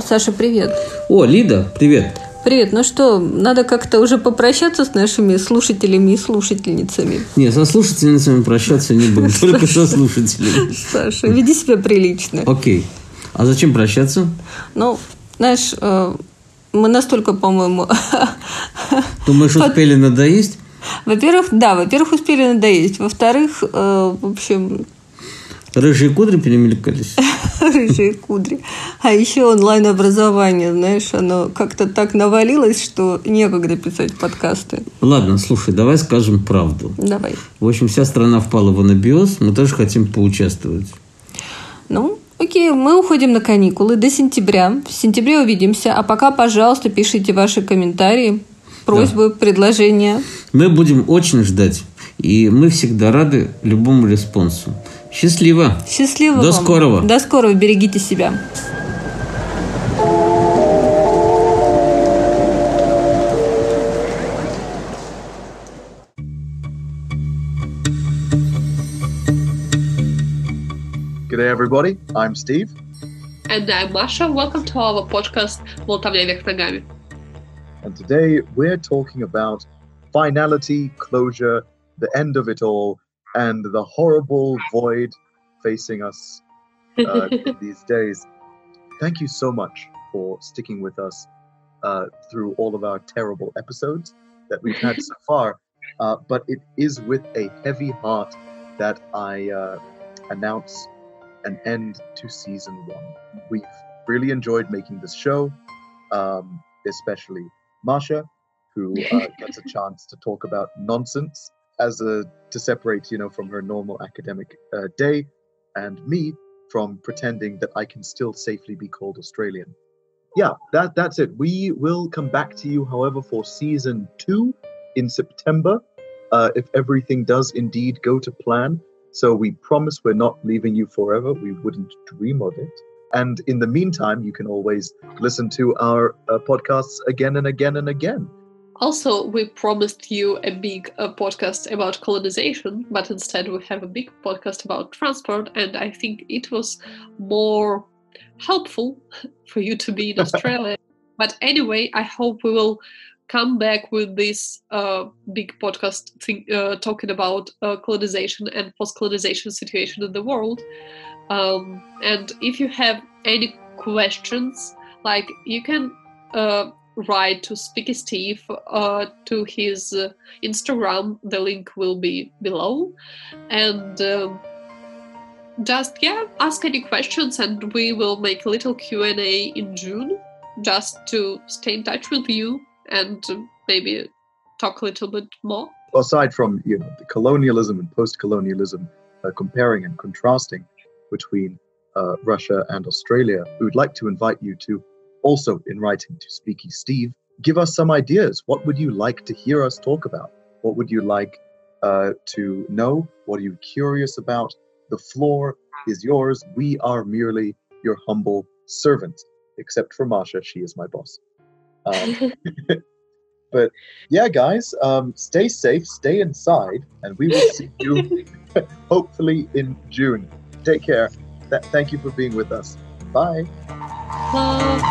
Саша, привет. О, Лида, привет. Привет. Ну что, надо как-то уже попрощаться с нашими слушателями и слушательницами. Не, со слушательницами прощаться не будем, только со слушателями. Саша, веди себя прилично. Окей. А зачем прощаться? Ну, знаешь, э, мы настолько, по-моему... Думаешь, успели надоесть? Во-первых, да, во-первых, успели надоесть. Во-вторых, э, в общем... Рыжие кудри перемелькались? Рыжие кудри. А еще онлайн-образование, знаешь, оно как-то так навалилось, что некогда писать подкасты. Ладно, слушай, давай скажем правду. Давай. В общем, вся страна впала в анабиоз, мы тоже хотим поучаствовать. Ну, Окей, мы уходим на каникулы до сентября. В сентябре увидимся. А пока, пожалуйста, пишите ваши комментарии, просьбы, да. предложения. Мы будем очень ждать. И мы всегда рады любому респонсу. Счастливо. Счастливо. До вам. скорого. До скорого. Берегите себя. G'day, everybody. I'm Steve. And I'm Masha. Welcome to our podcast Молтавня вверх ногами. And today we're talking about finality, closure, the end of it all, and the horrible void facing us uh, these days. Thank you so much for sticking with us uh, through all of our terrible episodes that we've had so far. Uh, but it is with a heavy heart that I uh, announce an end to season one. We've really enjoyed making this show, um, especially Masha, who uh, gets a chance to talk about nonsense as a to separate, you know, from her normal academic uh, day, and me from pretending that I can still safely be called Australian. Yeah, that that's it. We will come back to you, however, for season two in September, uh, if everything does indeed go to plan. So we promise we're not leaving you forever. We wouldn't dream of it. And in the meantime, you can always listen to our uh, podcasts again and again and again. Also, we promised you a big uh, podcast about colonization, but instead we have a big podcast about transport, and I think it was more helpful for you to be in Australia. but anyway, I hope we will come back with this uh, big podcast thing, uh, talking about uh, colonization and post-colonization situation in the world. Um, and if you have any questions, like you can uh, write to Speaky Steve uh, to his uh, Instagram. The link will be below, and. Um, just yeah ask any questions and we will make a little q&a in june just to stay in touch with you and maybe talk a little bit more aside from you know the colonialism and post-colonialism uh, comparing and contrasting between uh, russia and australia we would like to invite you to also in writing to speaky steve give us some ideas what would you like to hear us talk about what would you like uh, to know what are you curious about the floor is yours. We are merely your humble servants, except for Masha. She is my boss. Um, but yeah, guys, um, stay safe, stay inside, and we will see you hopefully in June. Take care. Th- thank you for being with us. Bye. Bye.